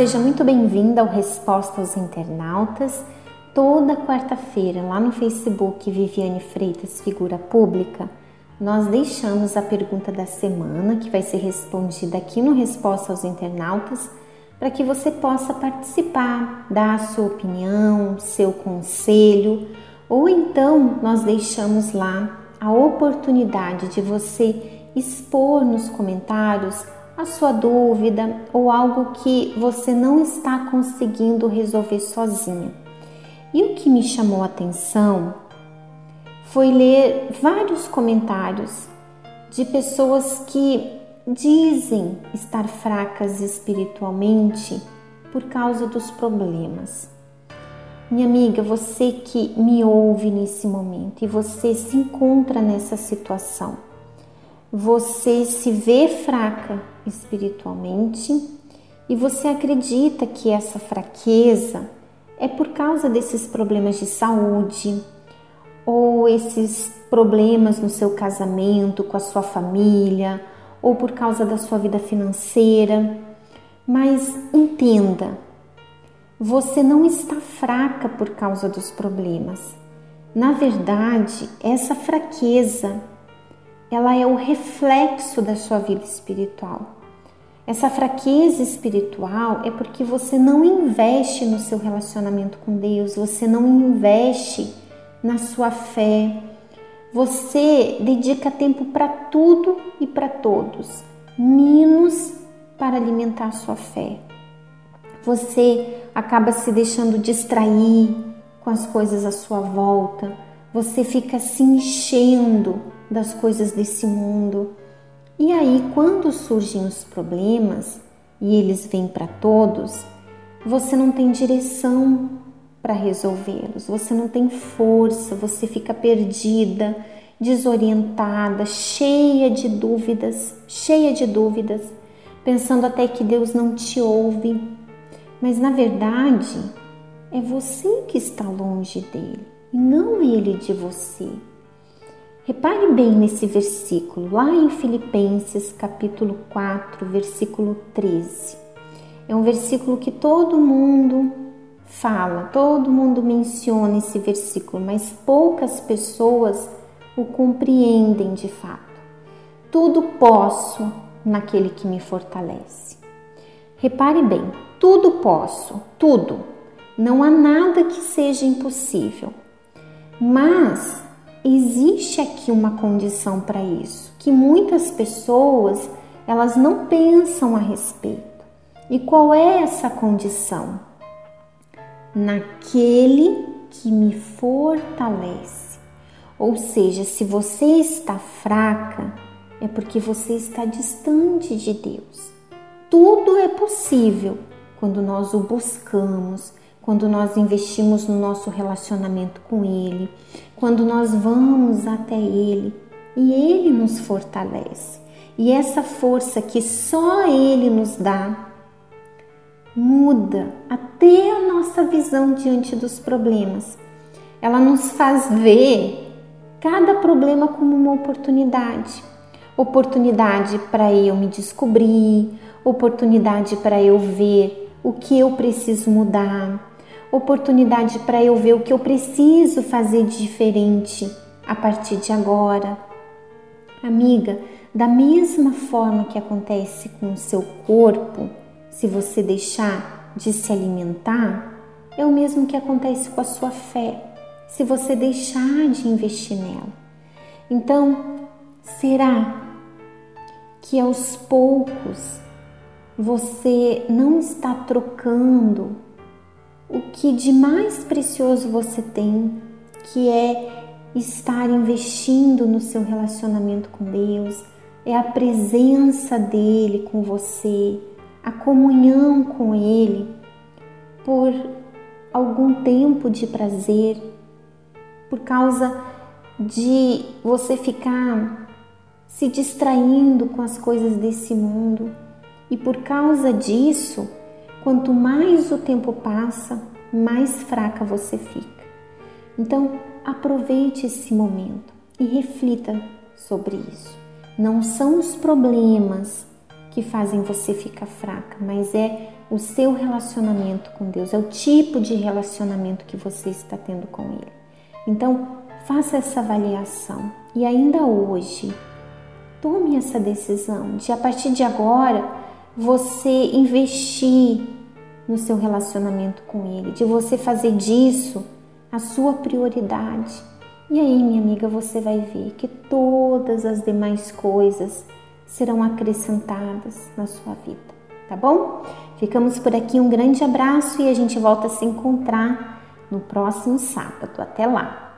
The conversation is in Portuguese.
seja muito bem-vinda ao Resposta aos Internautas. Toda quarta-feira, lá no Facebook Viviane Freitas Figura Pública, nós deixamos a pergunta da semana, que vai ser respondida aqui no Resposta aos Internautas, para que você possa participar, dar a sua opinião, seu conselho, ou então nós deixamos lá a oportunidade de você expor nos comentários a sua dúvida ou algo que você não está conseguindo resolver sozinho. E o que me chamou a atenção foi ler vários comentários de pessoas que dizem estar fracas espiritualmente por causa dos problemas. Minha amiga, você que me ouve nesse momento e você se encontra nessa situação, você se vê fraca espiritualmente e você acredita que essa fraqueza é por causa desses problemas de saúde ou esses problemas no seu casamento, com a sua família, ou por causa da sua vida financeira. Mas entenda, você não está fraca por causa dos problemas. Na verdade, essa fraqueza ela é o reflexo da sua vida espiritual. Essa fraqueza espiritual é porque você não investe no seu relacionamento com Deus, você não investe na sua fé. Você dedica tempo para tudo e para todos, menos para alimentar a sua fé. Você acaba se deixando distrair com as coisas à sua volta, você fica se enchendo das coisas desse mundo. E aí, quando surgem os problemas e eles vêm para todos, você não tem direção para resolvê-los, você não tem força, você fica perdida, desorientada, cheia de dúvidas, cheia de dúvidas, pensando até que Deus não te ouve. Mas na verdade, é você que está longe dele e não ele de você. Repare bem nesse versículo, lá em Filipenses capítulo 4, versículo 13. É um versículo que todo mundo fala, todo mundo menciona esse versículo, mas poucas pessoas o compreendem de fato. Tudo posso naquele que me fortalece. Repare bem, tudo posso, tudo. Não há nada que seja impossível. Mas existe aqui uma condição para isso, que muitas pessoas elas não pensam a respeito. E qual é essa condição? Naquele que me fortalece. Ou seja, se você está fraca, é porque você está distante de Deus. Tudo é possível quando nós o buscamos, quando nós investimos no nosso relacionamento com Ele, quando nós vamos até Ele e Ele nos fortalece. E essa força que só Ele nos dá muda até a nossa visão diante dos problemas. Ela nos faz ver cada problema como uma oportunidade oportunidade para eu me descobrir, oportunidade para eu ver o que eu preciso mudar, oportunidade para eu ver o que eu preciso fazer de diferente a partir de agora. Amiga, da mesma forma que acontece com o seu corpo, se você deixar de se alimentar, é o mesmo que acontece com a sua fé, se você deixar de investir nela. Então, será que aos poucos você não está trocando o que de mais precioso você tem, que é estar investindo no seu relacionamento com Deus, é a presença dele com você, a comunhão com ele por algum tempo de prazer, por causa de você ficar se distraindo com as coisas desse mundo. E por causa disso, Quanto mais o tempo passa, mais fraca você fica. Então, aproveite esse momento e reflita sobre isso. Não são os problemas que fazem você ficar fraca, mas é o seu relacionamento com Deus, é o tipo de relacionamento que você está tendo com Ele. Então, faça essa avaliação e ainda hoje, tome essa decisão de a partir de agora você investir no seu relacionamento com Ele, de você fazer disso a sua prioridade. E aí, minha amiga, você vai ver que todas as demais coisas serão acrescentadas na sua vida, tá bom? Ficamos por aqui, um grande abraço e a gente volta a se encontrar no próximo sábado. Até lá!